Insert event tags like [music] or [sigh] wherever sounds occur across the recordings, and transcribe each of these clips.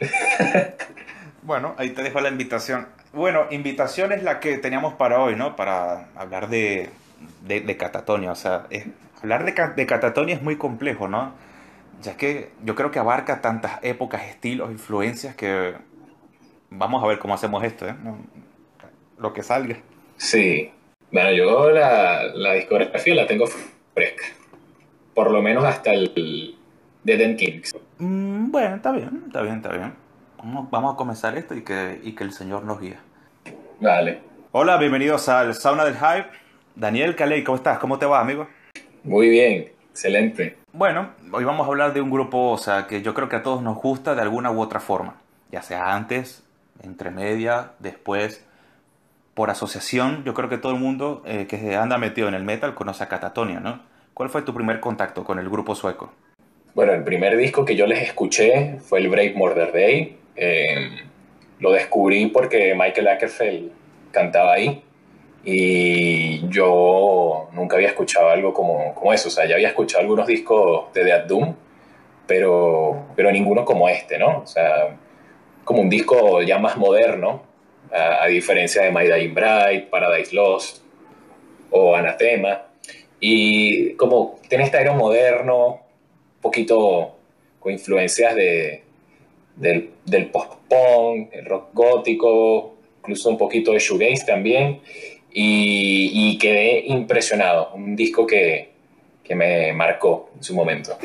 [laughs] bueno, ahí te dejo la invitación. Bueno, invitación es la que teníamos para hoy, ¿no? Para hablar de, de, catatonia. O sea, hablar de, de catatonia es muy complejo, ¿no? Ya que yo creo que abarca tantas épocas, estilos, influencias que vamos a ver cómo hacemos esto, ¿eh? Lo que salga. Sí. Bueno, yo la, la discografía la tengo fresca. Por lo menos hasta el de Den Kings. Mm, bueno, está bien, está bien, está bien. Vamos, a comenzar esto y que, y que el Señor nos guíe. Vale. Hola, bienvenidos al Sauna del Hype. Daniel Caley, ¿cómo estás? ¿Cómo te va, amigo? Muy bien, excelente. Bueno, hoy vamos a hablar de un grupo, o sea, que yo creo que a todos nos gusta de alguna u otra forma. Ya sea antes, entre media, después, por asociación. Yo creo que todo el mundo eh, que anda metido en el metal conoce a Catatonia, ¿no? ¿Cuál fue tu primer contacto con el grupo sueco? Bueno, el primer disco que yo les escuché fue el Break Murder Day. Eh, lo descubrí porque Michael Ackerfeld cantaba ahí y yo nunca había escuchado algo como, como eso. O sea, ya había escuchado algunos discos de Dead Doom, pero, pero ninguno como este, ¿no? O sea, como un disco ya más moderno, a, diferencia de My Dying Bride, Paradise Lost o Anathema. Y como tiene este aire moderno, poquito con influencias de, del, del post-punk, el rock gótico, incluso un poquito de shoegaze también, y, quedé impresionado, un disco que, que, me marcó en su momento.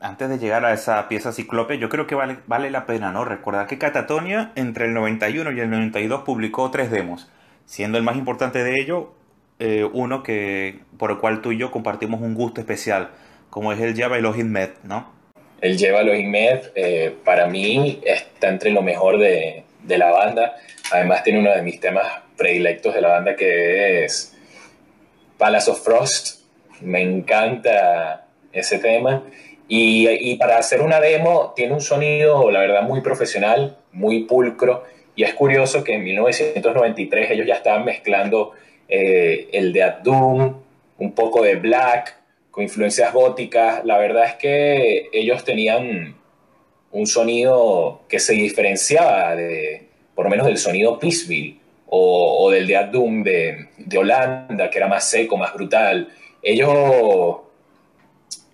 Antes de llegar a esa pieza ciclope, yo creo que vale, vale la pena ¿no? recordar que Catatonia entre el 91 y el 92 publicó tres demos, siendo el más importante de ello eh, uno que, por el cual tú y yo compartimos un gusto especial, como es el Java Elohim Med, ¿no? El Java Elohim Med, eh, para mí, está entre lo mejor de, de, la banda. Además, tiene uno de mis temas predilectos de la banda que es Palace of Frost. Me encanta ese tema. Y, y, para hacer una demo, tiene un sonido, la verdad, muy profesional, muy pulcro. Y es curioso que en 1993 ellos ya estaban mezclando eh, el de Doom, un poco de Black, con influencias góticas. La verdad es que ellos tenían un sonido que se diferenciaba de, por lo menos del sonido Peaceville o, del de Doom de, Holanda, que era más seco, más brutal. Ellos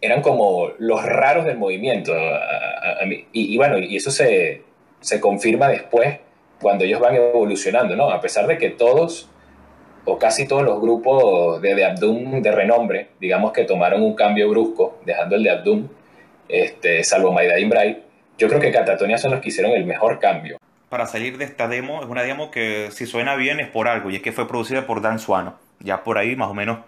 eran como los raros del movimiento. y, bueno, y eso se, se confirma después cuando ellos van evolucionando, ¿no? A pesar de que todos o casi todos los grupos de, de Abdum de renombre, digamos que tomaron un cambio brusco, dejando el de Abdum, este, salvo Dying Bright, yo creo que Catatonia son los que hicieron el mejor cambio. Para salir de esta demo, es una demo que si suena bien es por algo, y es que fue producida por Dan Suano. Ya por ahí más o menos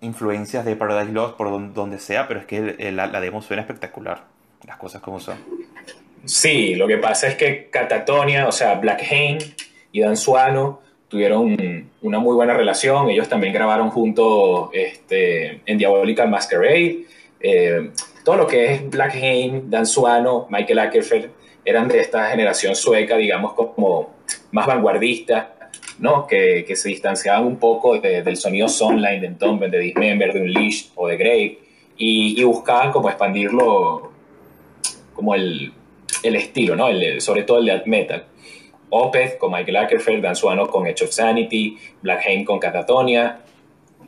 influencias de Paradise Lost por donde, sea, pero es que la, demo suena espectacular. Las cosas como son. Sí, lo que pasa es que Catatonia, o sea, Black Hain y Dan Suano tuvieron una muy buena relación. Ellos también grabaron juntos este, en Diabolical Masquerade. Eh, todo lo que es Black Hain, Dan Suano, Michael Ackerfeld, eran de esta generación sueca, digamos, como más vanguardista, ¿no? Que, que se distanciaban un poco del sonido Sunline, de Entombed, de Dismember, de Unleashed o de Grave, y, y buscaban como expandirlo, como el, el estilo, ¿no? El, sobre todo el death metal. Opeth con Michael Ackerfeld, Dan Suano con Edge of Sanity, Black Hain con Catatonia.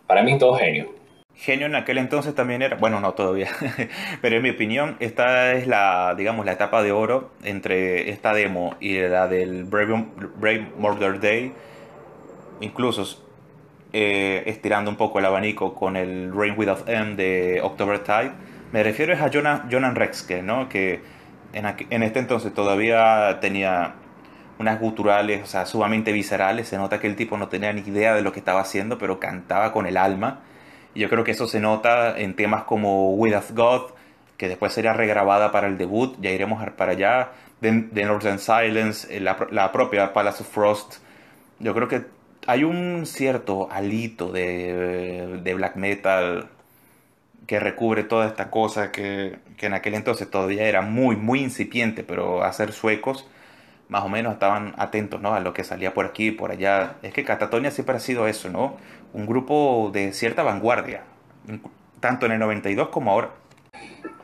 Para mí todo genio. Genio en aquel entonces también era, bueno, no todavía, [laughs] pero en mi opinión esta es la, digamos, la etapa de oro entre esta demo y la del Brave, Brave Murder Day, incluso eh, estirando un poco el abanico con el Rain Without End de October Tide. Me refiero a Jonan, Jonan Rexke, ¿no? que en este entonces todavía tenía unas guturales, o sea, sumamente viscerales. Se nota que el tipo no tenía ni idea de lo que estaba haciendo, pero cantaba con el alma. Y yo creo que eso se nota en temas como Without God, que después sería regrabada para el debut, ya iremos para allá. The, Northern Silence, eh, la, la, propia Palace of Frost. Yo creo que hay un cierto alito de, de black metal que recubre toda esta cosa que, que, en aquel entonces todavía era muy, muy incipiente, pero hacer suecos más o menos estaban atentos ¿no? a lo que salía por aquí y por allá. Es que Catatonia siempre ha sido eso, ¿no? Un grupo de cierta vanguardia, tanto en el 92 como ahora.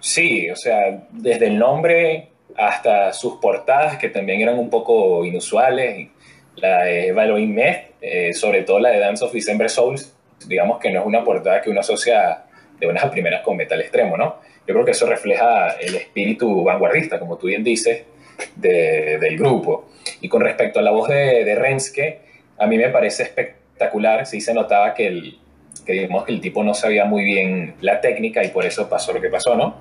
Sí, o sea, desde el nombre hasta sus portadas, que también eran un poco inusuales, la de Halloween Meth, eh, sobre todo la de Dance of December Souls, digamos que no es una portada que uno asocia de unas [laughs] primeras con metal extremo, ¿no? Yo creo que eso refleja el espíritu vanguardista, como tú bien dices, del grupo. Y con respecto a la voz de, de Renske, a mí me parece espectacular, sí se notaba que el, que digamos que el tipo no sabía muy bien la técnica y por eso pasó lo que pasó, ¿no?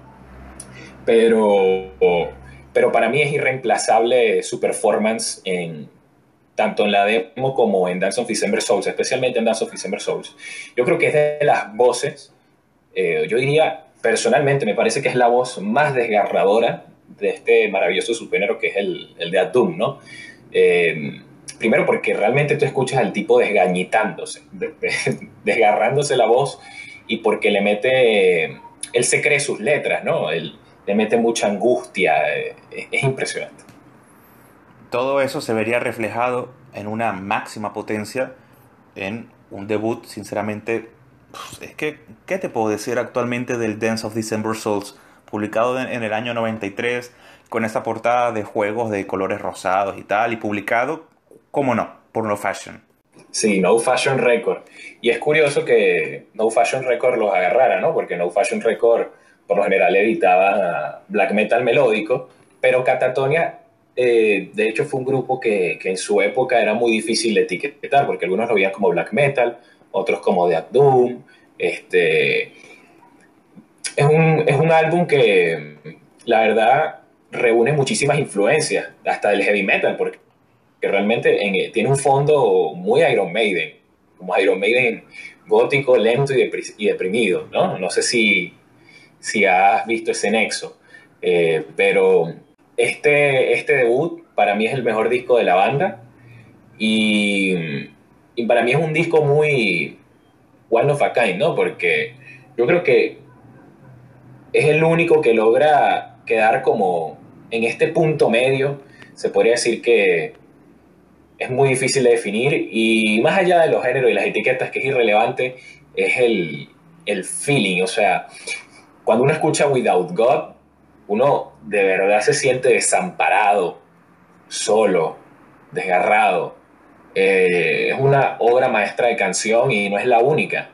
Pero, pero para mí es irreemplazable su performance en, tanto en la demo como en Dance of December Souls, especialmente en Dance of December Souls. Yo creo que es de las voces, eh, yo diría personalmente, me parece que es la voz más desgarradora de este maravilloso subgénero que es el, el de Doom, ¿no? Eh, primero porque realmente tú escuchas al tipo desgañitándose, [laughs] desgarrándose la voz y porque le mete, él se cree sus letras, ¿no? Él le mete mucha angustia, eh, es, impresionante. Todo eso se vería reflejado en una máxima potencia, en un debut, sinceramente, es que, ¿qué te puedo decir actualmente del Dance of December Souls? Publicado en, el año 93, con esa portada de juegos de colores rosados y tal, y publicado ¿Cómo no? Por No Fashion. Sí, No Fashion Record. Y es curioso que No Fashion Record los agarrara, ¿no? Porque No Fashion Record por lo general editaba black metal melódico, pero Catatonia, eh, de hecho, fue un grupo que, que, en su época era muy difícil de etiquetar, porque algunos lo veían como black metal, otros como Death Doom. Este, es, un, es un álbum que, la verdad, reúne muchísimas influencias, hasta del heavy metal, porque que realmente eh, tiene un fondo muy Iron Maiden, como Iron Maiden gótico, lento y, deprimido, ¿no? No sé si, si has visto ese nexo, eh, pero este, este debut para mí es el mejor disco de la banda y, y para mí es un disco muy one of a kind, ¿no? Porque yo creo que es el único que logra quedar como en este punto medio, se podría decir que es muy difícil de definir y más allá de los géneros y las etiquetas, que es irrelevante, es el, el feeling. O sea, cuando uno escucha Without God, uno de verdad se siente desamparado, solo, desgarrado. Eh, es una obra maestra de canción y no es la única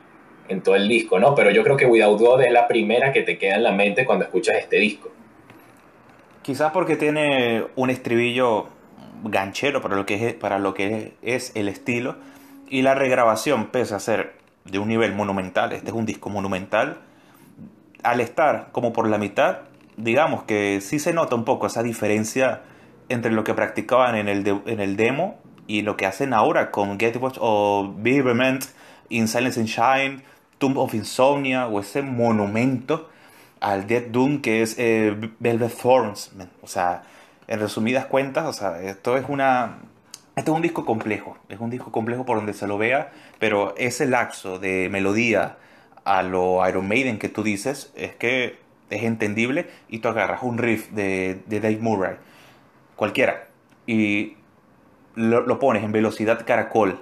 en todo el disco, ¿no? Pero yo creo que Without God es la primera que te queda en la mente cuando escuchas este disco. Quizás porque tiene un estribillo ganchero para lo que es, para lo que es el estilo. Y la regrabación, pese a ser de un nivel monumental, este es un disco monumental, al estar como por la mitad, digamos que sí se nota un poco esa diferencia entre lo que practicaban en el, en el demo y lo que hacen ahora con Get Watch o Beaverment, In Silence and Shine, Tomb of Insomnia o ese monumento al Dead Doom que es eh, Velvet Thorns. O sea, en resumidas cuentas, o sea, esto es una... Este es un disco complejo, es un disco complejo por donde se lo vea, pero ese laxo de melodía a lo Iron Maiden que tú dices es que es entendible y tú agarras un riff de, de Dave Murray, cualquiera, y lo, pones en velocidad caracol,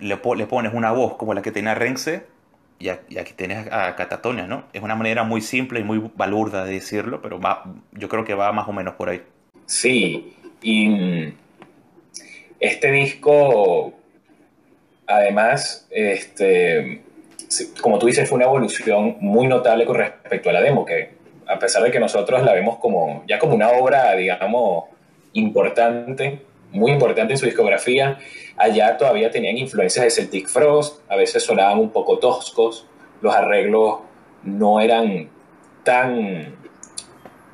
le, le, pones una voz como la que tenía Rense y, aquí tienes a Catatonia, ¿no? Es una manera muy simple y muy balurda de decirlo, pero va, yo creo que va más o menos por ahí. Sí, y este disco, además, este, como tú dices, fue una evolución muy notable con respecto a la demo, que a pesar de que nosotros la vemos como ya como una obra, digamos, importante, muy importante en su discografía, allá todavía tenían influencias de Celtic Frost, a veces sonaban un poco toscos, los arreglos no eran tan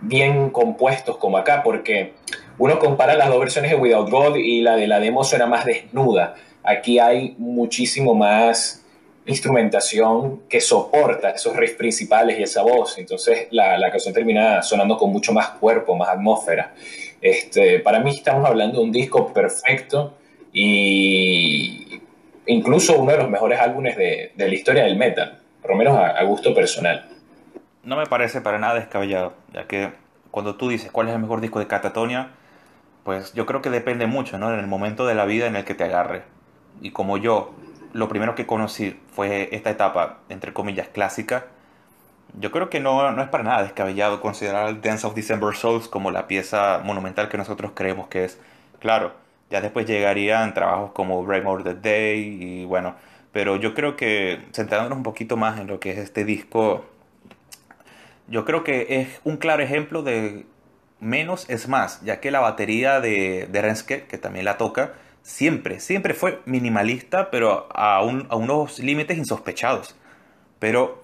bien compuestos como acá, porque uno compara las dos versiones de Without God y la de la demo suena más desnuda. Aquí hay muchísimo más instrumentación que soporta esos riffs principales y esa voz. Entonces la, la canción termina sonando con mucho más cuerpo, más atmósfera. Este, para mí estamos hablando de un disco perfecto y incluso uno de los mejores álbumes de, la historia del metal, por lo menos a, a gusto personal no me parece para nada descabellado, ya que cuando tú dices cuál es el mejor disco de Catatonia, pues yo creo que depende mucho, ¿no? En el momento de la vida en el que te agarre. Y como yo, lo primero que conocí fue esta etapa, entre comillas, clásica, Yo creo que no, no es para nada descabellado considerar Dance of December Souls como la pieza monumental que nosotros creemos que es. Claro, ya después llegarían trabajos como Brave the Day y bueno, pero yo creo que centrándonos un poquito más en lo que es este disco, yo creo que es un claro ejemplo de menos es más, ya que la batería de, de Renske, que también la toca, siempre, siempre fue minimalista, pero a unos límites insospechados. Pero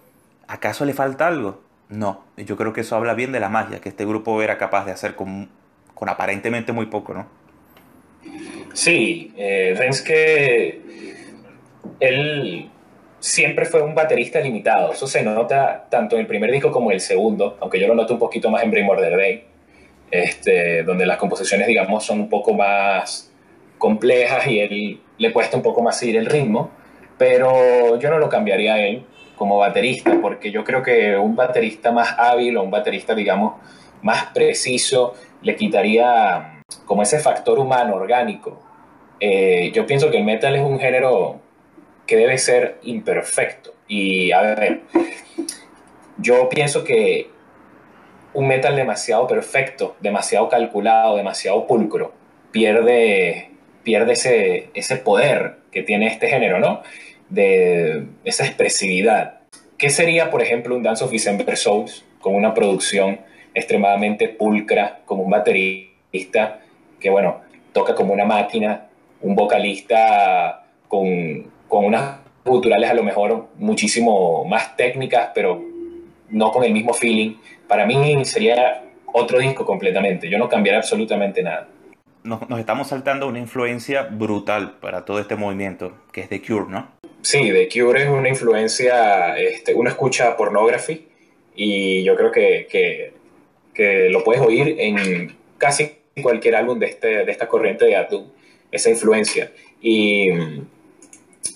¿acaso le falta algo? No, yo creo que eso habla bien de la magia que este grupo era capaz de hacer con, aparentemente muy poco, ¿no? Sí, eh, Renske, él siempre fue un baterista limitado. Eso se nota tanto en el primer disco como en el segundo, aunque yo lo noto un poquito más en Primordial Day, este, donde las composiciones, digamos, son un poco más complejas y él le cuesta un poco más seguir el ritmo, pero yo no lo cambiaría a él como baterista, porque yo creo que un baterista más hábil o un baterista, digamos, más preciso, le quitaría como ese factor humano, orgánico. Eh, yo pienso que el metal es un género que debe ser imperfecto. Y a ver, yo pienso que un metal demasiado perfecto, demasiado calculado, demasiado pulcro, pierde, pierde ese, ese poder que tiene este género, ¿no? De esa expresividad. ¿Qué sería, por ejemplo, un Dance of December Souls con una producción extremadamente pulcra, como un baterista que, bueno, toca como una máquina, un vocalista con, con unas culturales a lo mejor muchísimo más técnicas, pero no con el mismo feeling. Para mí sería otro disco completamente. Yo no cambiaría absolutamente nada. Nos, nos, estamos saltando una influencia brutal para todo este movimiento, que es The Cure, ¿no? Sí, The Cure es una influencia, este, uno escucha pornography y yo creo que, que, que, lo puedes oír en casi cualquier álbum de, este, de esta corriente de Atom, esa influencia. Y,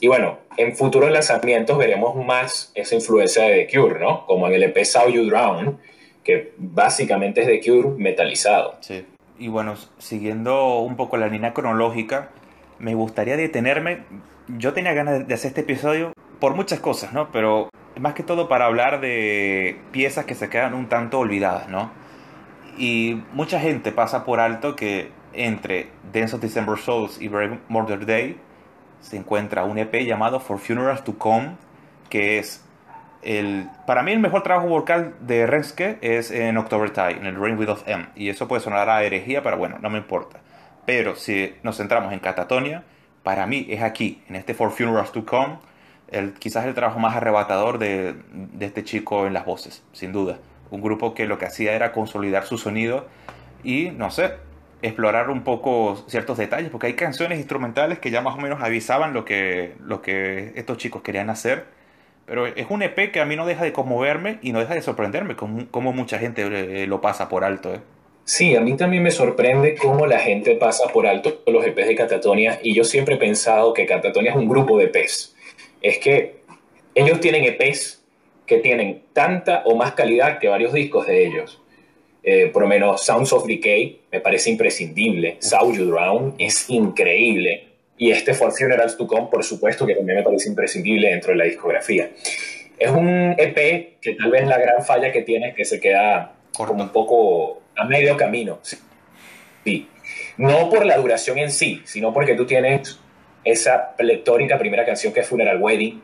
y bueno, en futuros lanzamientos veremos más esa influencia de The Cure, ¿no? Como en el EP Saw You Drown, que básicamente es The Cure metalizado. Sí. Y bueno, siguiendo un poco la línea cronológica, me gustaría detenerme yo tenía ganas de hacer este episodio por muchas cosas, ¿no? Pero más que todo para hablar de piezas que se quedan un tanto olvidadas, ¿no? Y mucha gente pasa por alto que entre Dance of December Souls y Brave Murder Day se encuentra un EP llamado For Funerals to Come, que es el, para mí el mejor trabajo vocal de Renske es en October Tide, en el Rain Without M. Y eso puede sonar a herejía, pero bueno, no me importa. Pero si nos centramos en Catatonia, para mí es aquí, en este For Funerals to Come, el, quizás el trabajo más arrebatador de, este chico en las voces, sin duda. Un grupo que lo que hacía era consolidar su sonido y, no sé, explorar un poco ciertos detalles, porque hay canciones instrumentales que ya más o menos avisaban lo que, lo que estos chicos querían hacer. Pero es un EP que a mí no deja de conmoverme y no deja de sorprenderme, como, como mucha gente eh, lo pasa por alto. ¿eh? Sí, a mí también me sorprende cómo la gente pasa por alto los EPs de Catatonia y yo siempre he pensado que Catatonia es un grupo de EPs. Es que ellos tienen EPs que tienen tanta o más calidad que varios discos de ellos. Eh, por lo menos Sounds of Decay me parece imprescindible. Saw You Drown es increíble. Y este For Funerals to Come, por supuesto, que también me parece imprescindible dentro de la discografía. Es un EP que tal vez la gran falla que tiene es que se queda como un poco a medio camino. Sí. No por la duración en sí, sino porque tú tienes esa pletórica primera canción que es Funeral Wedding,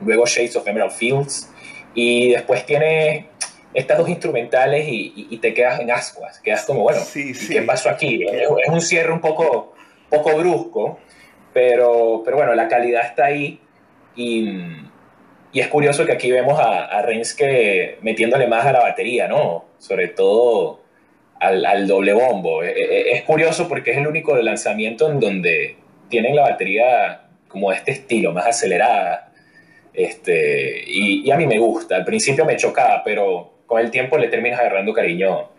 luego Shades of Emerald Fields, y después tienes estas dos instrumentales y, te quedas en ascuas, quedas como, bueno, ¿qué pasó aquí? Es, un cierre un poco, poco brusco, pero, pero bueno, la calidad está ahí y, y es curioso que aquí vemos a, a Renske metiéndole más a la batería, ¿no? Sobre todo al, doble bombo. E, e, es, curioso porque es el único lanzamiento en donde tienen la batería como de este estilo, más acelerada. Este, y, a mí me gusta. Al principio me chocaba, pero con el tiempo le terminas agarrando cariño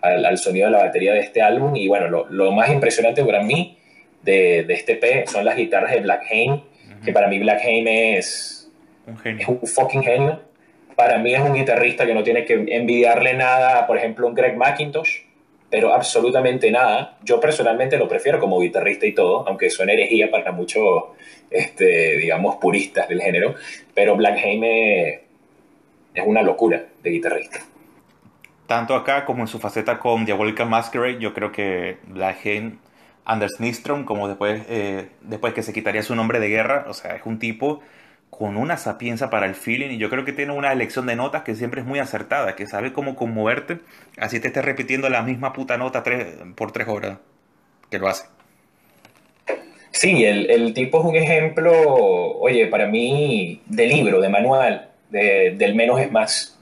al, sonido de la batería de este álbum. Y bueno, lo, más impresionante para mí de, de, este P son las guitarras de Black Hain, que para mí Black Hain es un, es un fucking genio para mí es un guitarrista que no tiene que envidiarle nada, por ejemplo, un Greg McIntosh, pero absolutamente nada. Yo personalmente lo prefiero como guitarrista y todo, aunque suene herejía para muchos, este, digamos, puristas del género, pero Black Jaime es una locura de guitarrista. Tanto acá como en su faceta con Diabolical Masquerade, yo creo que la gente Anders Nistrom, como después, eh, después que se quitaría su nombre de guerra, o sea, es un tipo con una sapienza para el feeling y yo creo que tiene una elección de notas que siempre es muy acertada, que sabe cómo conmoverte, así te estés repitiendo la misma puta nota por tres horas, que lo hace. Sí, el, tipo es un ejemplo, oye, para mí, de libro, de manual, del menos es más.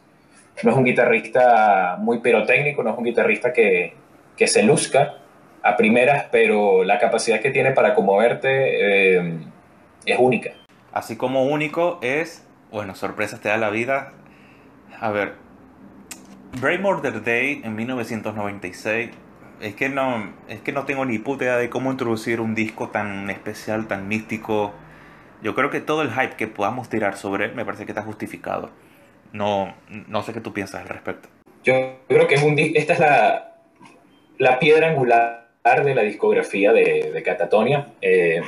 No es un guitarrista muy pirotécnico, no es un guitarrista que, que se luzca a primeras, pero la capacidad que tiene para conmoverte eh, es única. Así como único es, bueno, sorpresas te da la vida. A ver, Brave Murder Day en 1996 es que no es que no tengo ni puta idea de cómo introducir un disco tan especial, tan místico. Yo creo que todo el hype que podamos tirar sobre él me parece que está justificado. No, no sé qué tú piensas al respecto. Yo creo que es un esta es la, la piedra angular de la discografía de, Catatonia. Eh,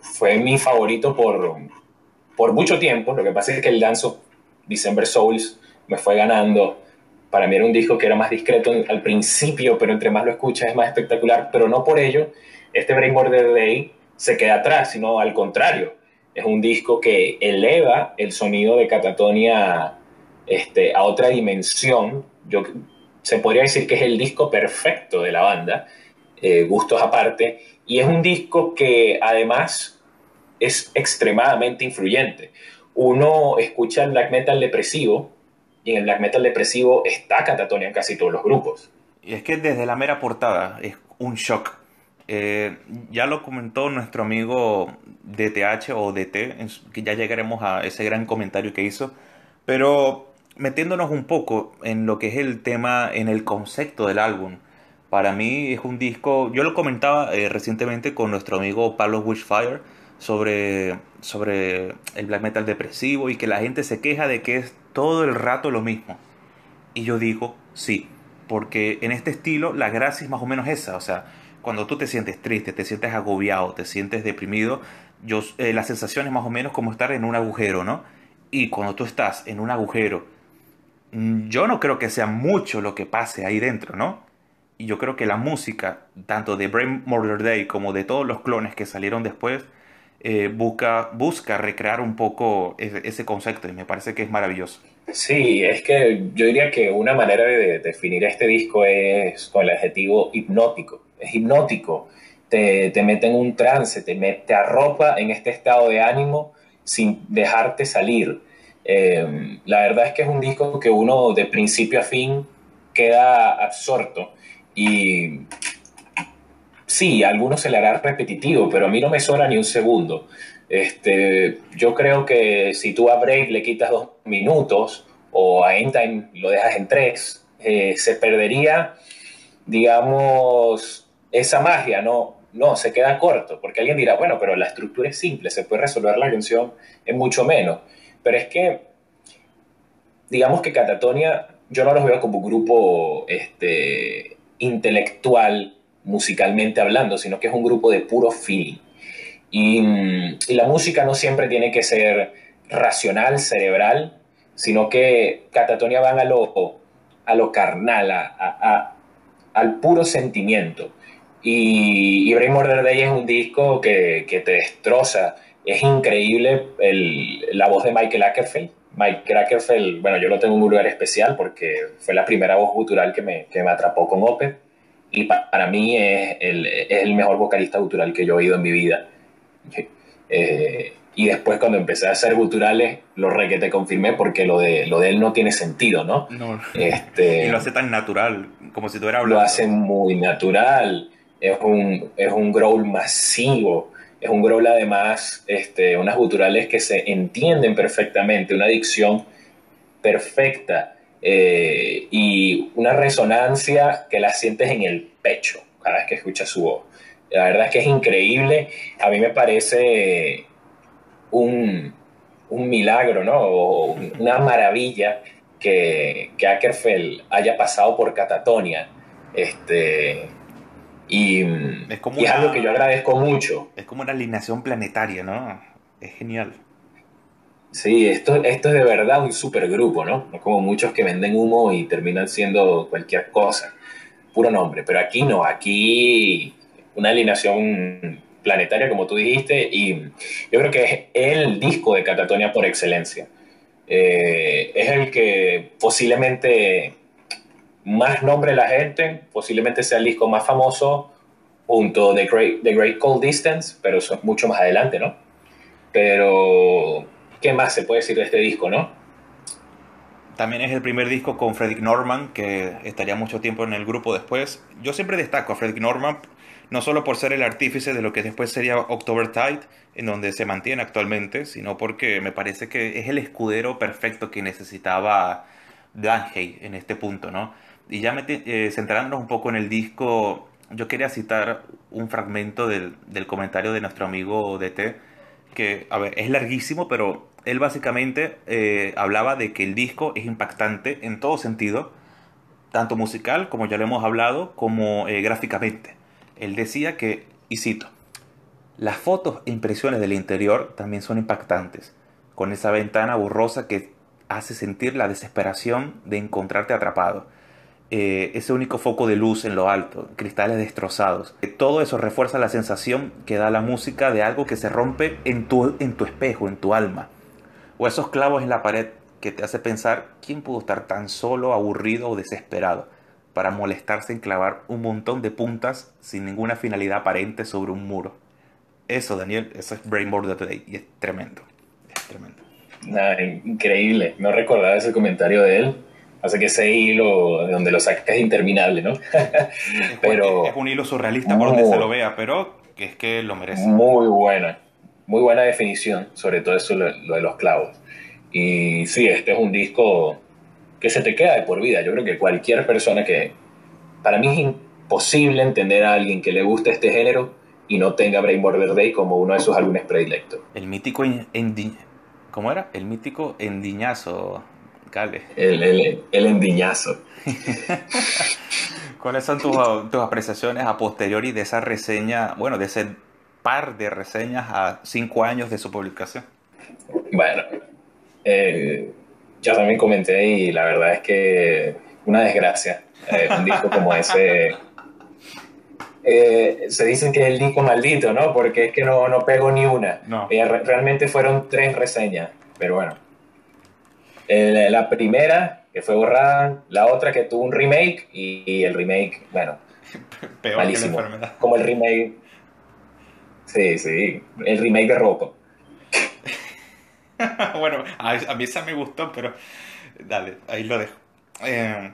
fue mi favorito por, por mucho tiempo. Lo que pasa es que el danzo December Souls me fue ganando para mí era un disco que era más discreto al principio, pero entre más lo escuchas es más espectacular, pero no por ello este Brain Border Day se queda atrás, sino al contrario. Es un disco que eleva el sonido de Catatonia este, a otra dimensión. Yo, se podría decir que es el disco perfecto de la banda, eh, gustos aparte, y es un disco que además es extremadamente influyente. Uno escucha el black metal depresivo y en el black metal depresivo está Catatonia en casi todos los grupos. Y es que desde la mera portada es un shock. Eh, ya lo comentó nuestro amigo DTH o DT, que ya llegaremos a ese gran comentario que hizo, pero metiéndonos un poco en lo que es el tema, en el concepto del álbum, para mí es un disco, yo lo comentaba eh, recientemente con nuestro amigo Pablo Wishfire sobre, sobre el black metal depresivo y que la gente se queja de que es todo el rato lo mismo. Y yo digo, sí, porque en este estilo la gracia es más o menos esa, o sea, cuando tú te sientes triste, te sientes agobiado, te sientes deprimido, yo, eh, la sensación es más o menos como estar en un agujero, ¿no? Y cuando tú estás en un agujero, mm, yo no creo que sea mucho lo que pase ahí dentro, ¿no? Y yo creo que la música, tanto de Brain Murder Day como de todos los clones que salieron después, eh, busca, busca recrear un poco ese, concepto y me parece que es maravilloso. Sí, es que yo diría que una manera de definir este disco es con el adjetivo hipnótico. Es hipnótico, te, te mete en un trance, te, te arropa en este estado de ánimo sin dejarte salir. Eh, la verdad es que es un disco que uno de principio a fin queda absorto y sí, a algunos se le hará repetitivo, pero a mí no me sobra ni un segundo. Este, yo creo que si tú a Brave le quitas dos minutos o a Endtime lo dejas en tres, eh, se perdería, digamos, esa magia, ¿no? No, se queda corto, porque alguien dirá, bueno, pero la estructura es simple, se puede resolver la canción en mucho menos. Pero es que, digamos que Catatonia, yo no los veo como un grupo este, intelectual musicalmente hablando, sino que es un grupo de puro feeling. Y, la música no siempre tiene que ser racional, cerebral, sino que Catatonia van a lo, a lo carnal, a, al puro sentimiento. Y, y Brain Murder Day es un disco que, que te destroza. Es increíble la voz de Michael Ackerfeld. Mike Ackerfeld, bueno, yo lo tengo en un lugar especial porque fue la primera voz gutural que me, que me atrapó con Opeth y para mí es el, es el, mejor vocalista gutural que yo he oído en mi vida. Eh, y después cuando empecé a hacer guturales, lo re que te confirmé porque lo de, lo de él no tiene sentido, ¿no? no. Este, [laughs] y lo hace tan natural, como si tú eras hablando. Lo hace muy natural, es un, es un growl masivo, es un growl además, este, unas guturales que se entienden perfectamente, una dicción perfecta. Eh, y una resonancia que la sientes en el pecho cada vez que escuchas su voz. La verdad es que es increíble. A mí me parece un, un milagro, ¿no? O una maravilla que, que Ackerfeld haya pasado por Catatonia. Este, y es, como y es algo que yo agradezco mucho. Es como una alineación planetaria, ¿no? Es genial. Sí, esto, esto es de verdad un supergrupo, ¿no? No como muchos que venden humo y terminan siendo cualquier cosa, puro nombre. Pero aquí no, aquí una alineación planetaria, como tú dijiste, y yo creo que es el disco de Catatonia por excelencia. Eh, es el que posiblemente más nombre la gente, posiblemente sea el disco más famoso junto de Great, The Great Cold Distance, pero eso es mucho más adelante, ¿no? Pero ¿Qué más se puede decir de este disco, no? También es el primer disco con Frederick Norman, que estaría mucho tiempo en el grupo después. Yo siempre destaco a Frederick Norman, no solo por ser el artífice de lo que después sería October Tide, en donde se mantiene actualmente, sino porque me parece que es el escudero perfecto que necesitaba Danhey en este punto, ¿no? Y ya eh, centrándonos un poco en el disco, yo quería citar un fragmento del, del comentario de nuestro amigo DT, que, a ver, es larguísimo, pero él básicamente eh, hablaba de que el disco es impactante en todo sentido, tanto musical, como ya lo hemos hablado, como eh, gráficamente. Él decía que, y cito, las fotos e impresiones del interior también son impactantes, con esa ventana borrosa que hace sentir la desesperación de encontrarte atrapado. Eh, ese único foco de luz en lo alto, cristales destrozados. Todo eso refuerza la sensación que da la música de algo que se rompe en tu, en tu espejo, en tu alma o esos clavos en la pared que te hace pensar quién pudo estar tan solo, aburrido o desesperado para molestarse en clavar un montón de puntas sin ninguna finalidad aparente sobre un muro. Eso, Daniel, eso es Brainboard of the Day y es tremendo. Es tremendo. increíble. No recordaba ese comentario de él. Hace que ese hilo de donde lo sacas es interminable, ¿no? pero [laughs] es un hilo surrealista por donde se lo vea, pero que es que lo merece. Muy buena muy buena definición, sobre todo eso lo, de los clavos. Y sí, este es un disco que se te queda de por vida. Yo creo que cualquier persona que... Para mí es imposible entender a alguien que le guste este género y no tenga Brain Border Day como uno de sus álbumes predilectos. El mítico... ¿Cómo era? El mítico endiñazo, Cale. El, el, el endiñazo. [laughs] ¿Cuáles son tus, tus apreciaciones a posteriori de esa reseña, bueno, de ese par de reseñas a cinco años de su publicación. Bueno, eh, ya también comenté y la verdad es que una desgracia. Eh, un disco como ese. Eh, se dicen que es el disco maldito, ¿no? Porque es que no, no pego ni una. No. realmente fueron tres reseñas, pero bueno. la primera, que fue borrada, la otra que tuvo un remake y, el remake, bueno, [laughs] Peor malísimo. Que la enfermedad. Como el remake Sí, sí, el remake de Roco. [laughs] bueno, a, mí esa me gustó, pero dale, ahí lo dejo. Eh,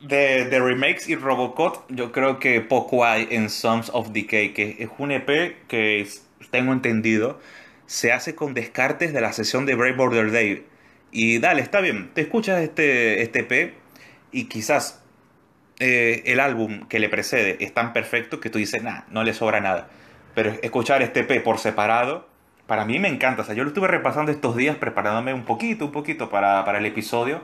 de, remakes y Robocop, yo creo que poco hay en Sons of Decay, que es un EP que tengo entendido, se hace con descartes de la sesión de Brave Border Day. Y dale, está bien, te escuchas este, este EP y quizás eh, el álbum que le precede es tan perfecto que tú dices, nah, no le sobra nada. Pero escuchar este P por separado, para mí me encanta. O sea, yo lo estuve repasando estos días, preparándome un poquito, un poquito para, para el episodio.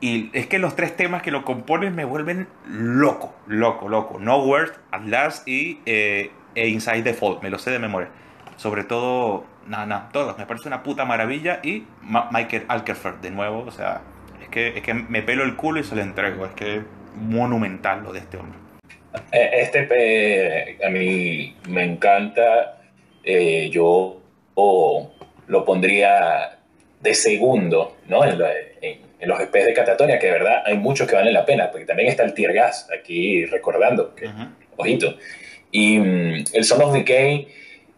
Y es que los tres temas que lo componen me vuelven loco, loco, loco. Nowhere, At Last y eh, e Inside the Fall. Me lo sé de memoria. Sobre todo, nada, nada, todos. Me parece una puta maravilla. Y Michael Alkerfer, de nuevo. O sea, es que, es que me pelo el culo y se lo entrego. Es que monumental lo de este hombre. Eh, este a mí me encanta. Eh, yo lo pondría de segundo ¿no? en, los EPs de Catatonia, que de verdad hay muchos que valen la pena, porque también está el Tier Gas, aquí recordando, que, ojito. Y mm, el Son of Decay,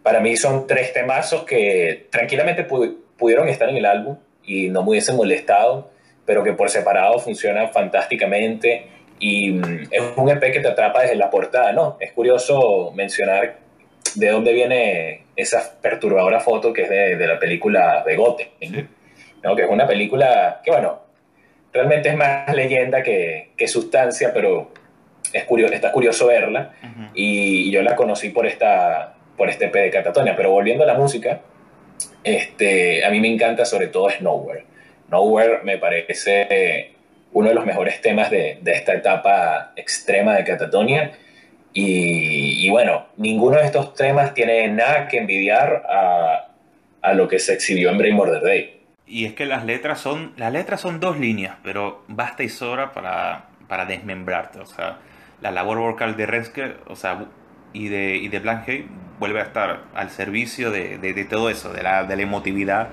para mí son tres temazos que tranquilamente pudieron estar en el álbum y no me hubiesen molestado, pero que por separado funcionan fantásticamente y mm, es un EP que te atrapa desde la portada, ¿no? Es curioso mencionar de dónde viene esa perturbadora foto que es de, la película de Gote, ¿no? Que es una película que, bueno, realmente es más leyenda que, sustancia, pero es curioso, está curioso verla. y, yo la conocí por, esta, por este EP de Catatonia. Pero volviendo a la música, este, a mí me encanta sobre todo Nowhere. Nowhere me parece uno de los mejores temas de, esta etapa extrema de Catatonia. Y, bueno, ninguno de estos temas tiene nada que envidiar a, a lo que se exhibió en Brain Murder Day. Y es que las letras son, las letras son dos líneas, pero basta y sobra para, para desmembrarte. O sea, la labor vocal de Renske o sea, y de, y de vuelve a estar al servicio de, de, todo eso, de la, de la emotividad,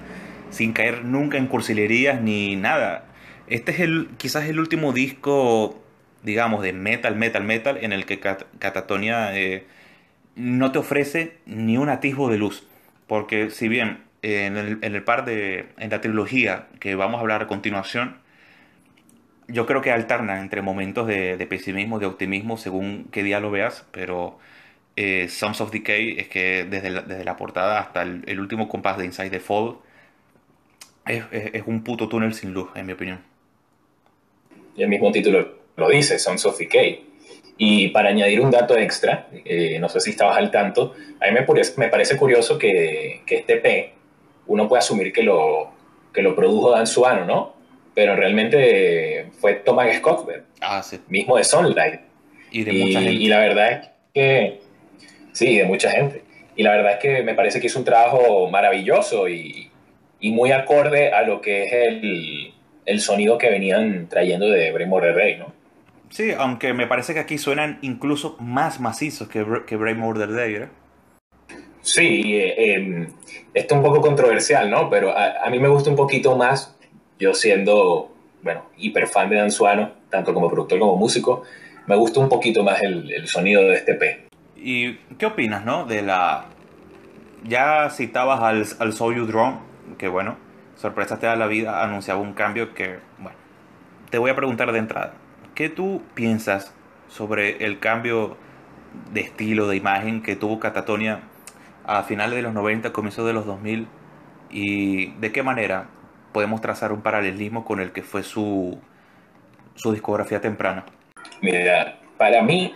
sin caer nunca en cursilerías ni nada. Este es el, quizás el último disco, digamos, de metal, metal, metal, en el que Catatonia eh, no te ofrece ni un atisbo de luz. Porque si bien en el, en el par de, en la trilogía que vamos a hablar a continuación, yo creo que alterna entre momentos de, de pesimismo, de optimismo, según qué día lo veas, pero eh, Sons of Decay es que desde la, desde la portada hasta el, último compás de Inside the Fall es, es, un puto túnel sin luz, en mi opinión. Y el mismo título lo dice, Sons of Decay. Y para añadir un dato extra, eh, no sé si estabas al tanto, a mí me, me parece curioso que, que, este P, uno puede asumir que lo, que lo produjo Dan Suano, ¿no? Pero realmente fue Thomas Scott, ah, sí. mismo de Sunlight. Y de mucha gente. Y la verdad es que Sí, de mucha gente. Y la verdad es que me parece que es un trabajo maravilloso y, y muy acorde a lo que es el, el sonido que venían trayendo de Braymore Rey, ¿no? Sí, aunque me parece que aquí suenan incluso más macizos que, que Braymore Day, ¿eh? Sí, eh, em, esto es un poco controversial, ¿no? Pero a, a, mí me gusta un poquito más, yo siendo, bueno, hiper fan de Danzuano, tanto como productor como músico, me gusta un poquito más el, el sonido de este P. ¿Y qué opinas, no? De la... Ya citabas al, al You Drone, que bueno, sorpresa te da la vida, anunciaba un cambio que, bueno, te voy a preguntar de entrada. ¿Qué tú piensas sobre el cambio de estilo, de imagen que tuvo Catatonia a finales de los 90, comienzos de los 2000? ¿Y de qué manera podemos trazar un paralelismo con el que fue su, su discografía temprana? Mira, para mí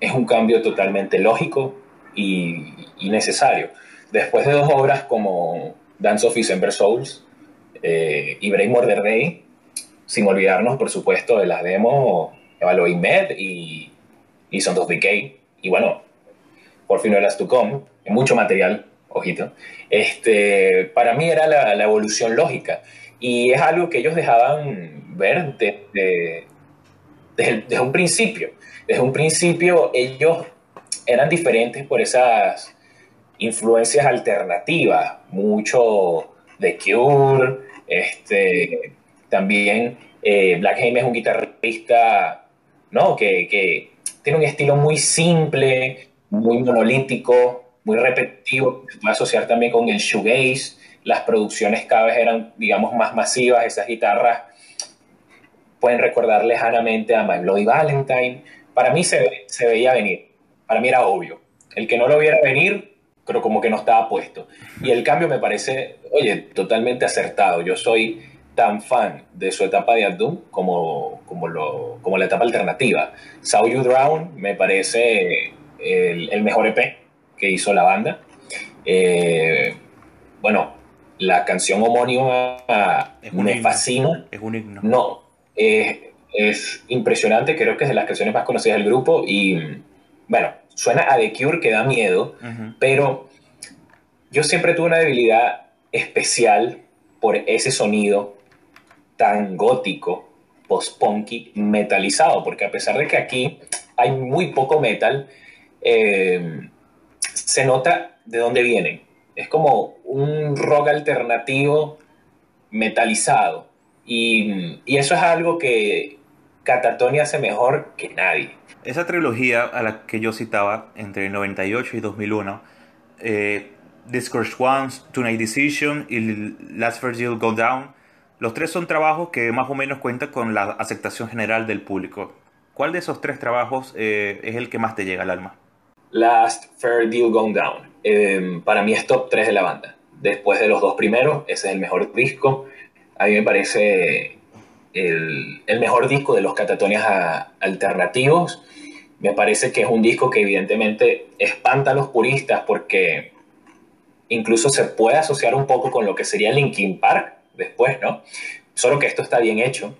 es un cambio totalmente lógico y, necesario. Después de dos obras como Dance of December Souls eh, y Break Murder Day, sin olvidarnos, por supuesto, de las demos Evaluate Med y, y Sons of Decay. Y bueno, por fin Last to Come, mucho material, ojito. Este, para mí era la, la, evolución lógica. Y es algo que ellos dejaban ver desde, desde un principio desde un principio ellos eran diferentes por esas influencias alternativas, mucho de Cure, este, también eh, Black James es un guitarrista ¿no? que, que, tiene un estilo muy simple, muy monolítico, muy repetitivo, se puede asociar también con el shoegaze, las producciones cada vez eran, digamos, más masivas, esas guitarras pueden recordar lejanamente a My Bloody Valentine, para mí se, se veía venir, para mí era obvio. El que no lo viera venir, pero como que no estaba puesto. Y el cambio me parece, oye, totalmente acertado. Yo soy tan fan de su etapa de Doom como, como, lo, como la etapa alternativa. Saw You Drown me parece el, el mejor EP que hizo la banda. Eh, bueno, la canción homónima me fascina. Es un himno. No, eh, es impresionante, creo que es de las canciones más conocidas del grupo y bueno, suena a The Cure que da miedo, pero yo siempre tuve una debilidad especial por ese sonido tan gótico, post-punky, metalizado, porque a pesar de que aquí hay muy poco metal, eh, se nota de dónde vienen. Es como un rock alternativo metalizado. Y, y, eso es algo que Catatonia hace mejor que nadie. Esa trilogía a la que yo citaba entre el 98 y 2001, eh, Discourse Ones, Tonight Decision y Last Virgil Go Down, los tres son trabajos que más o menos cuentan con la aceptación general del público. ¿Cuál de esos tres trabajos eh, es el que más te llega al alma? Last Fair Deal Gone Down. Em, para mí es top 3 de la banda. Después de los dos primeros, ese es el mejor disco. A mí me parece el, mejor disco de los catatonias alternativos. Me parece que es un disco que evidentemente espanta a los puristas porque incluso se puede asociar un poco con lo que sería Linkin Park después, ¿no? Solo que esto está bien hecho,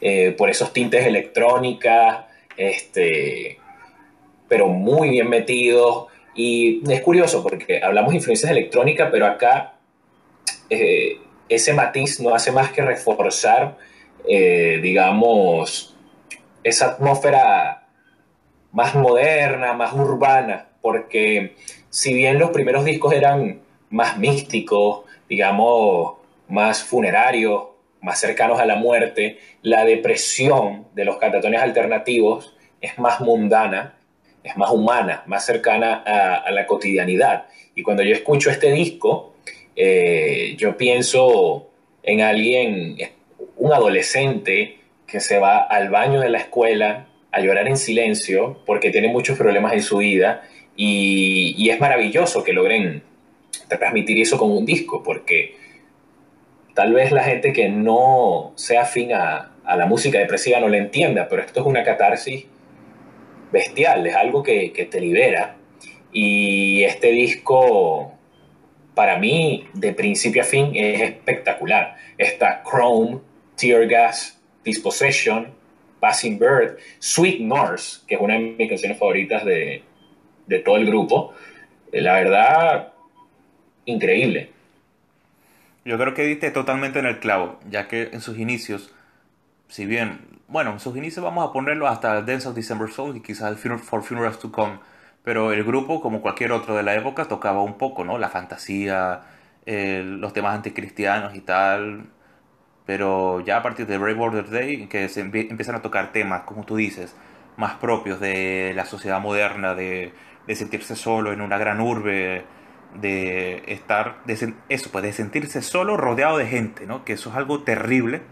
eh, por esos tintes electrónica, este, pero muy bien metidos. Y es curioso porque hablamos de influencias electrónica, pero acá eh, ese matiz no hace más que reforzar, eh, digamos, esa atmósfera más moderna, más urbana, porque si bien los primeros discos eran más místicos, digamos, más funerarios, más cercanos a la muerte, la depresión de los catatones alternativos es más mundana, es más humana, más cercana a, la cotidianidad. Y cuando yo escucho este disco, eh, yo pienso en alguien, un adolescente que se va al baño de la escuela a llorar en silencio porque tiene muchos problemas en su vida y, es maravilloso que logren transmitir eso con un disco porque tal vez la gente que no sea afín a, la música depresiva no la entienda, pero esto es una catarsis bestial, es algo que, que te libera. Y este disco, para mí, de principio a fin, es espectacular. Está Chrome, Tear Gas, Dispossession, Passing Bird, Sweet Norse, que es una de mis canciones favoritas de, de todo el grupo. La verdad, increíble. Yo creo que diste totalmente en el clavo, ya que en sus inicios, si bien, bueno, en sus inicios vamos a ponerlo hasta Dance of December Soul y quizás For Funerals to Come, pero el grupo, como cualquier otro de la época, tocaba un poco, ¿no? La fantasía, los temas anticristianos y tal, pero ya a partir de Brave Border Day, que se empiezan a tocar temas, como tú dices, más propios de la sociedad moderna, de, de sentirse solo en una gran urbe, de estar, de, eso, pues de sentirse solo rodeado de gente, ¿no? Que eso es algo terrible.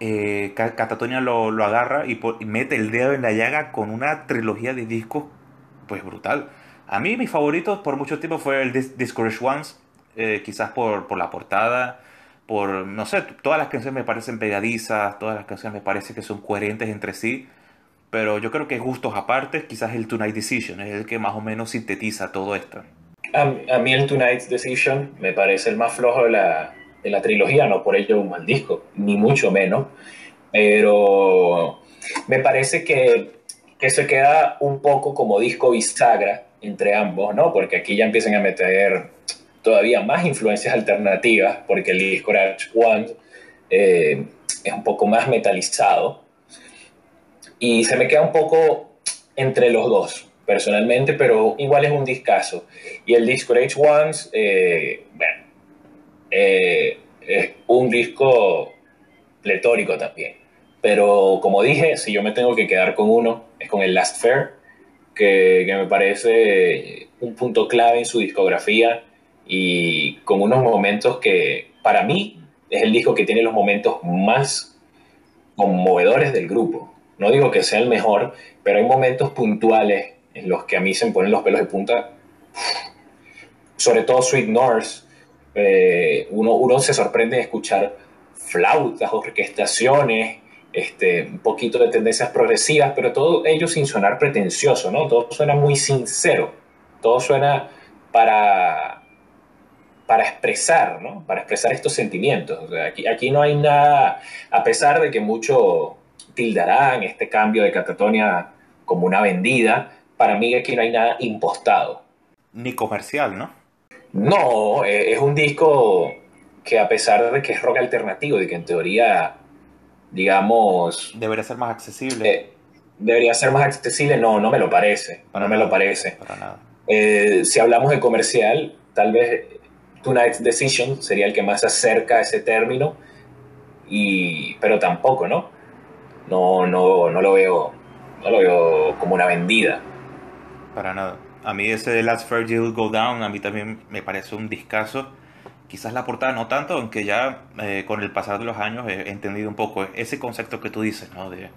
Eh, Catatonia lo, lo agarra y, mete el dedo en la llaga con una trilogía de discos, pues brutal. A mí mi favorito por mucho tiempo fue el Discourage Ones, eh, quizás por, por la portada, por, no sé, todas las canciones me parecen pegadizas, todas las canciones me parecen que son coherentes entre sí, pero yo creo que gustos aparte, quizás el Tonight Decision es el que más o menos sintetiza todo esto. A, mí el Tonight's Decision me parece el más flojo de la, de la trilogía, no por ello un mal disco, ni mucho menos, pero me parece que, que se queda un poco como disco bisagra entre ambos, ¿no? Porque aquí ya empiezan a meter todavía más influencias alternativas, porque el disco One eh, es un poco más metalizado, y se me queda un poco entre los dos personalmente, pero igual es un discazo. Y el disco H Ones, eh, bueno, eh, es un disco pletórico también. Pero como dije, si yo me tengo que quedar con uno, es con el Last Fair, que, que me parece un punto clave en su discografía y con unos momentos que para mí es el disco que tiene los momentos más conmovedores del grupo. No digo que sea el mejor, pero hay momentos puntuales en los que a mí se me ponen los pelos de punta, sobre todo Sweet North, eh, uno, uno se sorprende de escuchar flautas, orquestaciones, este, un poquito de tendencias progresivas, pero todo ello sin sonar pretencioso, ¿no? Todo suena muy sincero, todo suena para, para expresar, ¿no? Para expresar estos sentimientos. aquí, aquí no hay nada, a pesar de que muchos tildarán este cambio de catatonia como una vendida, para mí aquí no hay nada impostado. Ni comercial, ¿no? No, eh, es un disco que a pesar de que es rock alternativo y que en teoría, digamos... Debería ser más accesible. Eh, debería ser más accesible, no, no me lo parece. no me lo parece. Para nada. Eh, si hablamos de comercial, tal vez Tonight's Decision sería el que más se acerca a ese término, y, pero tampoco, ¿no? No, no, no lo veo, no lo veo como una vendida. Para nada. A mí ese Last Virgil Go Down, a mí también me parece un discazo. Quizás la portada no tanto, aunque ya eh, con el pasar de los años he entendido un poco ese concepto que tú dices, ¿no? De,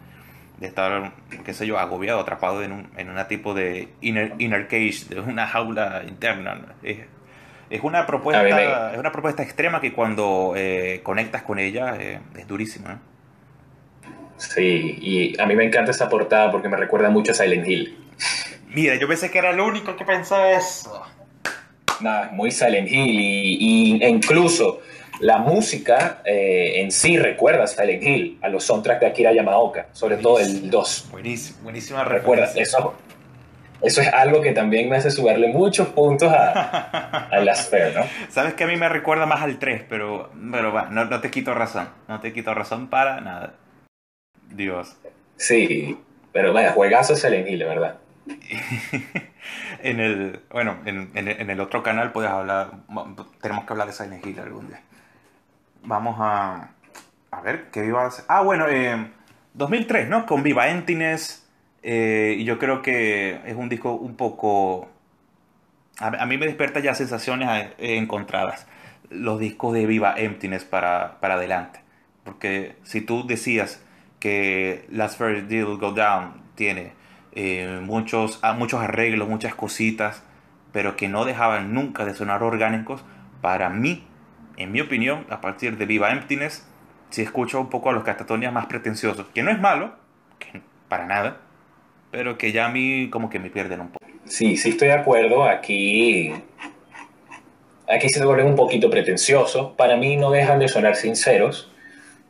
de estar, qué sé yo, agobiado, atrapado en un en una tipo de inner, inner cage, de una jaula interna. Es, es una propuesta es una propuesta extrema que cuando eh, conectas con ella eh, es durísima. Sí, y a mí me encanta esa portada porque me recuerda mucho a Silent Hill. Mira, yo pensé que era el único que pensaba eso. Nada, muy Silent Hill y, incluso la música eh, en sí recuerda a Silent Hill, a los soundtracks de Akira Yamaoka, sobre todo el 2. Buenísimo, buenísima recuerda eso, eso es algo que también me hace subirle muchos puntos a, a Last [laughs] Fair, ¿no? Sabes que a mí me recuerda más al 3, pero, pero va, no, no te quito razón. No te quito razón para nada. Dios. Sí, pero vaya, juegazo es Silent Hill, ¿verdad? [laughs] en el, bueno, en, en, el otro canal puedes hablar, tenemos que hablar de Silent Hill algún día. Vamos a, a ver, ¿qué iba a hacer? Ah, bueno, eh, 2003, ¿no? Con Viva Emptiness. Eh, y yo creo que es un disco un poco... A, mí me despierta ya sensaciones eh, encontradas. Los discos de Viva Emptiness para, para adelante. Porque si tú decías que Last First Deal Go Down tiene eh, muchos, ah, muchos arreglos, muchas cositas, pero que no dejaban nunca de sonar orgánicos, para mí, en mi opinión, a partir de Viva Emptiness, si escucho un poco a los catatonias más pretenciosos, que no es malo, que para nada, pero que ya a mí como que me pierden un poco. Sí, sí estoy de acuerdo. Aquí, aquí se vuelven un poquito pretenciosos. Para mí no dejan de sonar sinceros.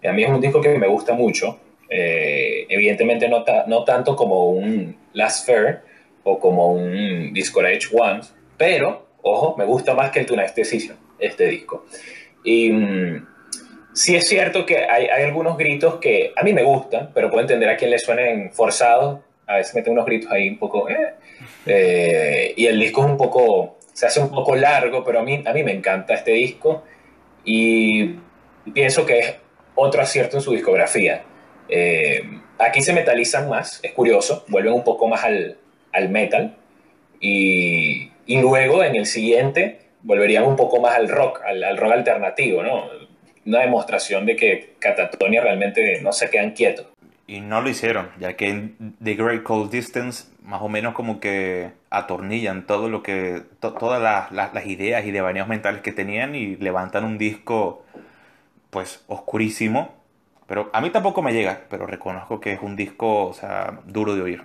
A mí es un disco que me gusta mucho. Eh, evidentemente no, no, tanto como un Last Fair o como un Discourage One, pero, ojo, me gusta más que el Tonight Decision, este disco. Y mm, Sí es cierto que hay, hay, algunos gritos que a mí me gustan, pero puedo entender a quien le suenen forzados. A veces meten unos gritos ahí un poco... Eh, eh, y el disco es un poco... Se hace un poco largo, pero a mí, a mí me encanta este disco. Y pienso que es otro acierto en su discografía. Eh, aquí se metalizan más, es curioso, vuelven un poco más al, al metal. Y, y, luego en el siguiente volverían un poco más al rock, al, al rock alternativo, ¿no? una demostración de que Catatonia realmente no se quedan quietos. Y no lo hicieron, ya que en The Great Cold Distance más o menos como que atornillan todo lo que, todas las, ideas y devaneos mentales que tenían y levantan un disco pues oscurísimo. Pero a mí tampoco me llega, pero reconozco que es un disco, o sea, duro de oír,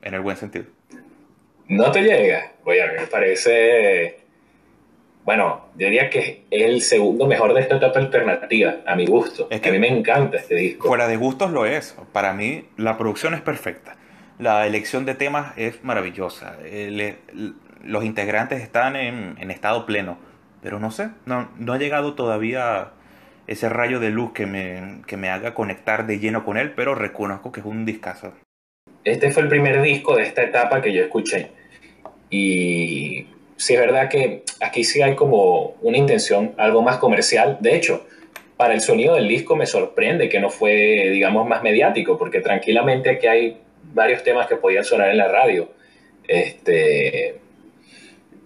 en el buen sentido. No te llega, oye, a mí me parece bueno, yo diría que es el segundo mejor de esta etapa alternativa, a mi gusto. Es que a mí me encanta este disco. Fuera de gustos lo es. Para mí la producción es perfecta. La elección de temas es maravillosa. los integrantes están en, estado pleno. Pero no sé, no, no ha llegado todavía ese rayo de luz que me, que me haga conectar de lleno con él, pero reconozco que es un discazo. Este fue el primer disco de esta etapa que yo escuché. Y sí es verdad que aquí sí hay como una intención algo más comercial. De hecho, para el sonido del disco me sorprende que no fue, digamos, más mediático, porque tranquilamente aquí hay varios temas que podían sonar en la radio. Este,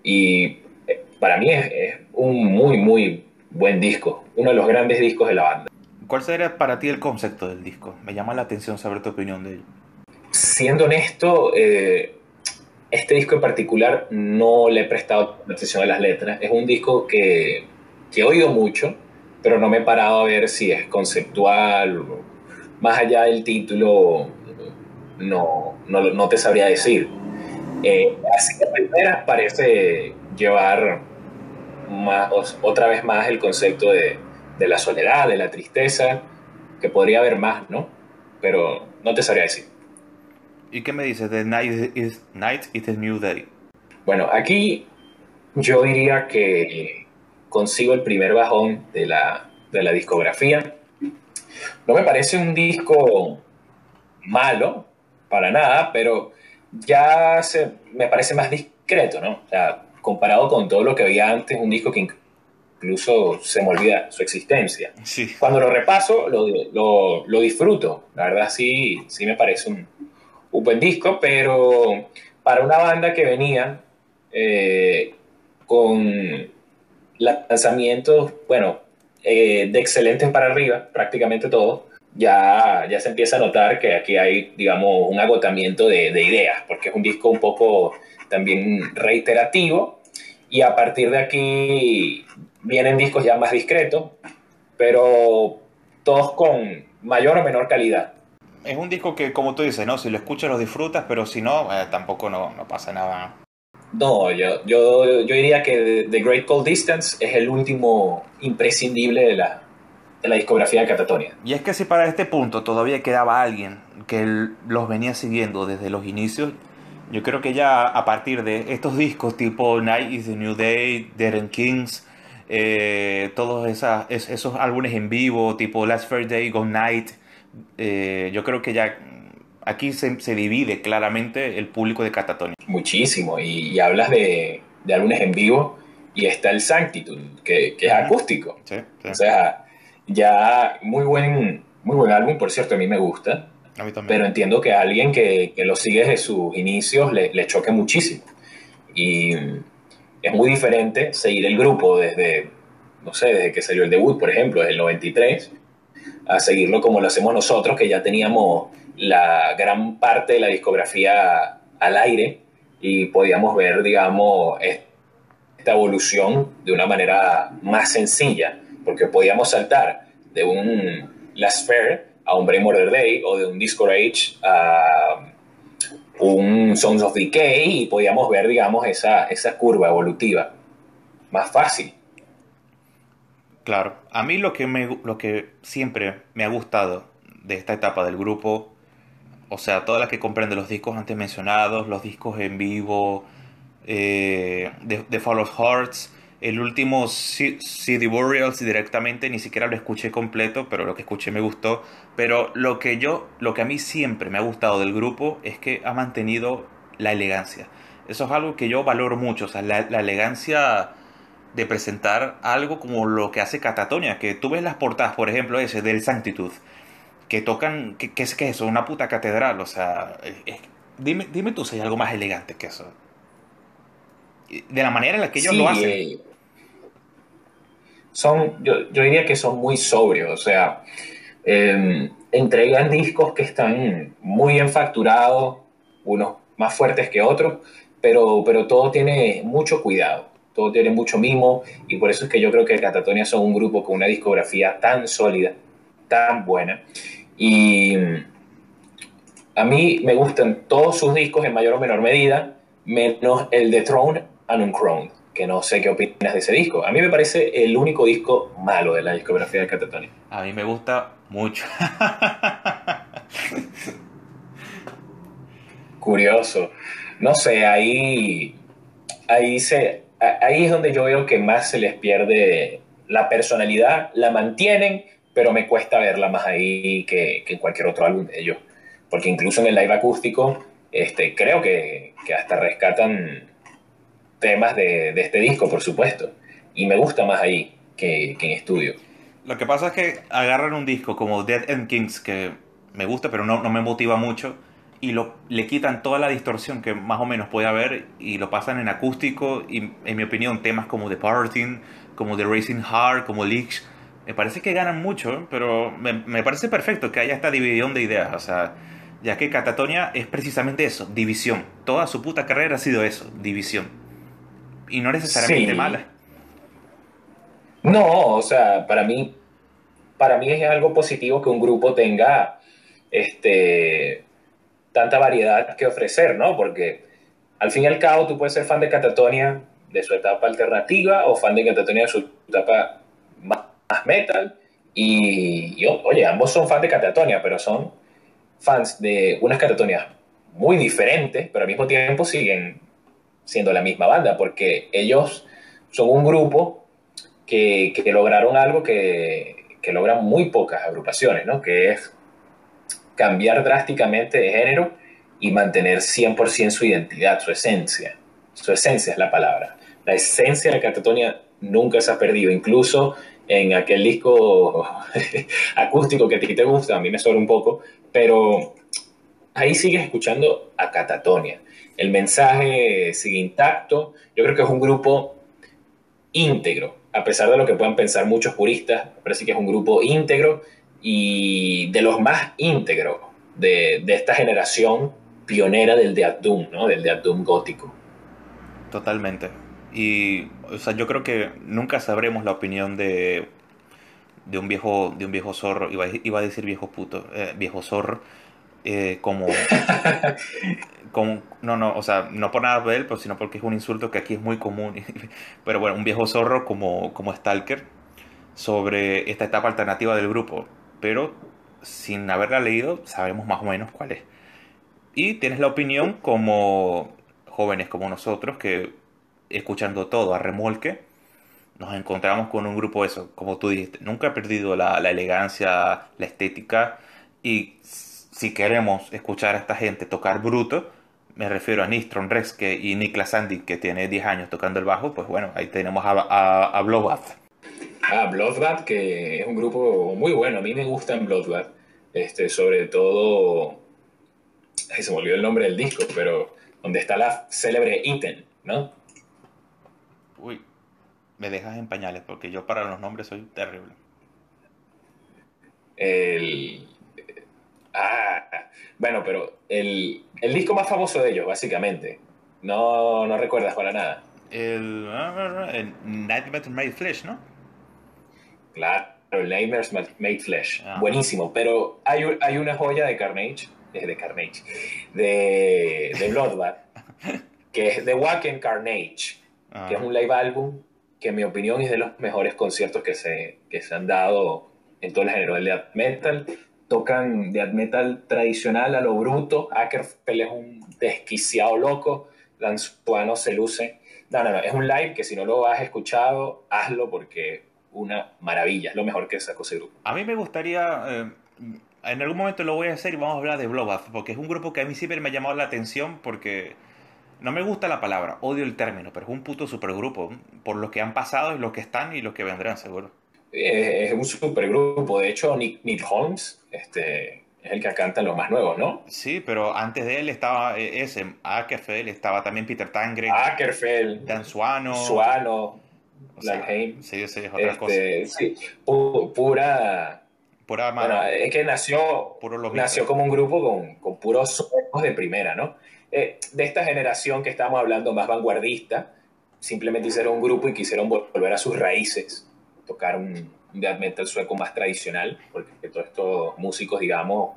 y eh, para mí es, es un muy, muy buen disco, uno de los grandes discos de la banda. ¿Cuál sería para ti el concepto del disco? Me llama la atención saber tu opinión de él. Siendo honesto, eh, este disco en particular no le he prestado atención a las letras. Es un disco que, que he oído mucho, pero no me he parado a ver si es conceptual. Más allá del título, no, no, no te sabría decir. Eh, así que primera parece llevar más, otra vez más el concepto de, de la soledad, de la tristeza, que podría haber más, ¿no? Pero no te sabría decir. ¿Y qué me dices de Night is, Night is the New Day? Bueno, aquí yo diría que consigo el primer bajón de la, de la discografía. No me parece un disco malo, para nada, pero ya se, me parece más discreto, ¿no? O sea, comparado con todo lo que había antes, un disco que incluso se me olvida su existencia. Sí. Cuando lo repaso, lo, lo, lo disfruto. La verdad, sí, sí me parece un, un buen disco, pero para una banda que venía eh, con lanzamientos, bueno, eh, de excelentes para arriba, prácticamente todos, ya, ya se empieza a notar que aquí hay, digamos, un agotamiento de, de ideas, porque es un disco un poco también reiterativo, y a partir de aquí vienen discos ya más discretos, pero todos con mayor o menor calidad es un disco que, como tú dices, ¿no? Si lo escuchas lo disfrutas, pero si no, eh, tampoco no, no, pasa nada. No, yo, yo, yo, diría que The Great Cold Distance es el último imprescindible de la, de la discografía de Catatonia. Y es que si para este punto todavía quedaba alguien que los venía siguiendo desde los inicios, Yo creo que ya a partir de estos discos tipo Night is the New Day, Dead and Kings, eh, todos esas, esos álbumes en vivo tipo Last First Day, Go Night, eh, yo creo que ya aquí se, se, divide claramente el público de Catatonia. Muchísimo, y, hablas de, de, álbumes en vivo y está el Sanctitude, que, que es acústico. Sí, sí. O sea, ya muy buen, muy buen álbum, por cierto, a mí me gusta. A mí también. Pero entiendo que a alguien que, que lo sigue desde sus inicios le, le, choque muchísimo. Y es muy diferente seguir el grupo desde, no sé, desde que salió el debut, por ejemplo, desde el 93, a seguirlo como lo hacemos nosotros, que ya teníamos la gran parte de la discografía al aire y podíamos ver, digamos, esta evolución de una manera más sencilla, porque podíamos saltar de un Last Fair a un Brain Murder Day o de un Disco Age a un Sons of Decay y podíamos ver, digamos, esa, esa curva evolutiva más fácil. Claro, a mí lo que, me, lo que siempre me ha gustado de esta etapa del grupo, o sea, todas las que comprende los discos antes mencionados, los discos en vivo, eh, de, Fall of Hearts, el último CD Burials directamente ni siquiera lo escuché completo, pero lo que escuché me gustó. Pero lo que yo, lo que a mí siempre me ha gustado del grupo es que ha mantenido la elegancia. Eso es algo que yo valoro mucho, o sea, la, la elegancia de presentar algo como lo que hace Catatonia, que tú ves las portadas, por ejemplo, ese del Sanctitude, que tocan, ¿qué, qué es que eso? Una puta catedral, o sea, es, dime, dime tú si hay algo más elegante que eso. De la manera en la que ellos Sí, lo hacen. eh, son, yo, yo diría que son muy sobrios, o sea, eh, entregan discos que están muy bien facturados, unos más fuertes que otros, pero, pero todo tiene mucho cuidado, todo tiene mucho mimo, y por eso es que yo creo que Catatonia son un grupo con una discografía tan sólida, tan buena, y a mí me gustan todos sus discos en mayor o menor medida, menos el de Throne and Uncrowned, que no sé qué opinas de ese disco. A mí me parece el único disco malo de la discografía de Catatonia. A mí me gusta mucho. Curioso. No sé, ahí, ahí, se, ahí es donde yo veo que más se les pierde la personalidad, la mantienen, pero me cuesta verla más ahí que, que en cualquier otro álbum de ellos. Porque incluso en el live acústico, este, creo que, que hasta rescatan temas de, de, este disco, por supuesto. Y me gusta más ahí que, que, en estudio. Lo que pasa es que agarran un disco como Dead End Kings, que me gusta, pero no, no me motiva mucho, y lo, le quitan toda la distorsión que más o menos puede haber y lo pasan en acústico. Y en mi opinión, temas como The Parting, como The Racing Heart, como Leaks, me parece que ganan mucho, pero me, me parece perfecto que haya esta división de ideas. O sea, ya que Catatonia es precisamente eso, división. Toda su puta carrera ha sido eso, división. Y no necesariamente Sí. mala. No, o sea, para mí, para mí es algo positivo que un grupo tenga este, tanta variedad que ofrecer, ¿no? Porque al fin y al cabo tú puedes ser fan de Catatonia de su etapa alternativa o fan de Catatonia de su etapa más, metal. Y, y, oye, ambos son fans de Catatonia, pero son fans de unas Catatonias muy diferentes, pero al mismo tiempo siguen siendo la misma banda, porque ellos son un grupo que, que lograron algo que, que, logran muy pocas agrupaciones, ¿no? que es cambiar drásticamente de género y mantener 100% su identidad, su esencia. Su esencia es la palabra. La esencia de catatonia nunca se ha perdido, incluso en aquel disco [laughs] acústico que a ti te gusta, a mí me sobra un poco, pero ahí sigues escuchando a Catatonia. El mensaje sigue intacto. Yo creo que es un grupo íntegro, a pesar de lo que puedan pensar muchos puristas, parece que es un grupo íntegro y de los más íntegros de, de esta generación pionera del Death Doom, ¿no? del Death Doom gótico. Totalmente. Y o sea, yo creo que nunca sabremos la opinión de, de un viejo de un viejo zorro, iba, iba a decir viejo puto, eh, viejo zorro, eh, como, [laughs] como, no, no, o sea, no por nada de él, pero sino porque es un insulto que aquí es muy común. [laughs] Pero bueno, un viejo zorro como, como Stalker sobre esta etapa alternativa del grupo. Pero sin haberla leído, sabemos más o menos cuál es. Y tienes la opinión como jóvenes como nosotros que escuchando todo a remolque, nos encontramos con un grupo eso, como tú dijiste, nunca ha perdido la, la elegancia, la estética y si queremos escuchar a esta gente tocar bruto, me refiero a Nistron Reske y Niklas Sandy, que tiene 10 años tocando el bajo, pues bueno, ahí tenemos a, a, a Bloodbath. Ah, Bloodbath, que es un grupo muy bueno, a mí me gusta en Bloodbath, este, sobre todo, ay, se me olvidó el nombre del disco, pero donde está la célebre Iten, ¿no? Uy, me dejas en pañales, porque yo para los nombres soy terrible. El, Ah, bueno, pero el, el, disco más famoso de ellos, básicamente. No, no recuerdas para nada. El, el Nightmare Made Flesh, ¿no? Claro, el Nightmare Made Flesh. Ah. Buenísimo, pero hay, hay una joya de Carnage, de Carnage, de, de Bloodbath, [laughs] que es The Wacken Carnage, ah. que es un live album que en mi opinión es de los mejores conciertos que se, que se han dado en todo el género del death metal tocan death metal tradicional a lo bruto. Ackerfell es un desquiciado loco. Lanzuano se luce. No, no, no. Es un live que si no lo has escuchado, hazlo porque una maravilla. Es lo mejor que sacó ese grupo. A mí me gustaría. Eh, en algún momento lo voy a hacer y vamos a hablar de Bloodbath, porque es un grupo que a mí siempre me ha llamado la atención porque. No me gusta la palabra, odio el término, pero es un puto supergrupo. Por lo que han pasado y lo que están y lo que vendrán, seguro es un supergrupo. De hecho, Nick, Nick Holmes este, es el que canta los más nuevos, ¿no? Sí, pero antes de él estaba eh, ese, Ackerfeld, estaba también Peter Tangren. Ackerfeld. Dan Suano. Suano. Sí, sí, otras este, Sí, pura... Pura bueno, es que nació, nació como un grupo con, con puros suecos de primera, ¿no? Eh, de esta generación que estamos hablando más vanguardista, simplemente hicieron un grupo y quisieron volver a sus raíces tocar un, death metal sueco más tradicional, porque todos estos músicos, digamos,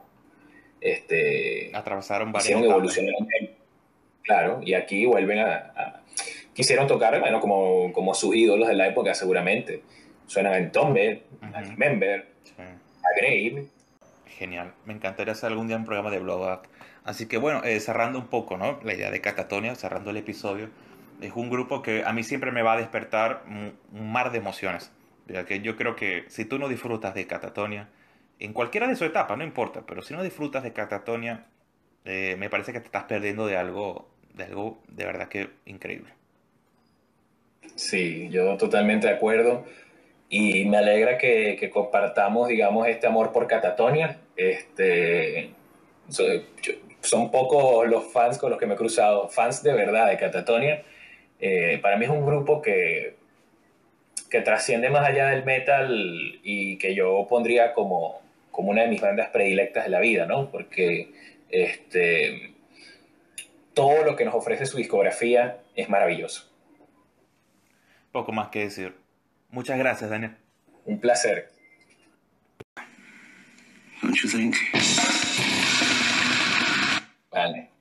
este, atravesaron varias hicieron evolucionar. Claro, y aquí vuelven a, quisieron tocar, bueno, como, como sus ídolos de la época, seguramente. Suenan en Tombe, a Member, a Grave. Genial, me encantaría hacer algún día un programa de Bloodbath. Así que bueno, eh, cerrando un poco, ¿no? La idea de Catatonia, cerrando el episodio, es un grupo que a mí siempre me va a despertar un mar de emociones que yo creo que si tú no disfrutas de Catatonia, en cualquiera de su etapa, no importa, pero si no disfrutas de Catatonia, eh, me parece que te estás perdiendo de algo, de algo de verdad que increíble. Sí, yo totalmente de acuerdo. Y me alegra que, compartamos, digamos, este amor por Catatonia. Este, son pocos los fans con los que me he cruzado, fans de verdad de Catatonia. Eh, para mí es un grupo que que trasciende más allá del metal y que yo pondría como, como una de mis bandas predilectas de la vida, ¿no? Porque este, todo lo que nos ofrece su discografía es maravilloso. Poco más que decir. Muchas gracias, Daniel. Un placer. Vale.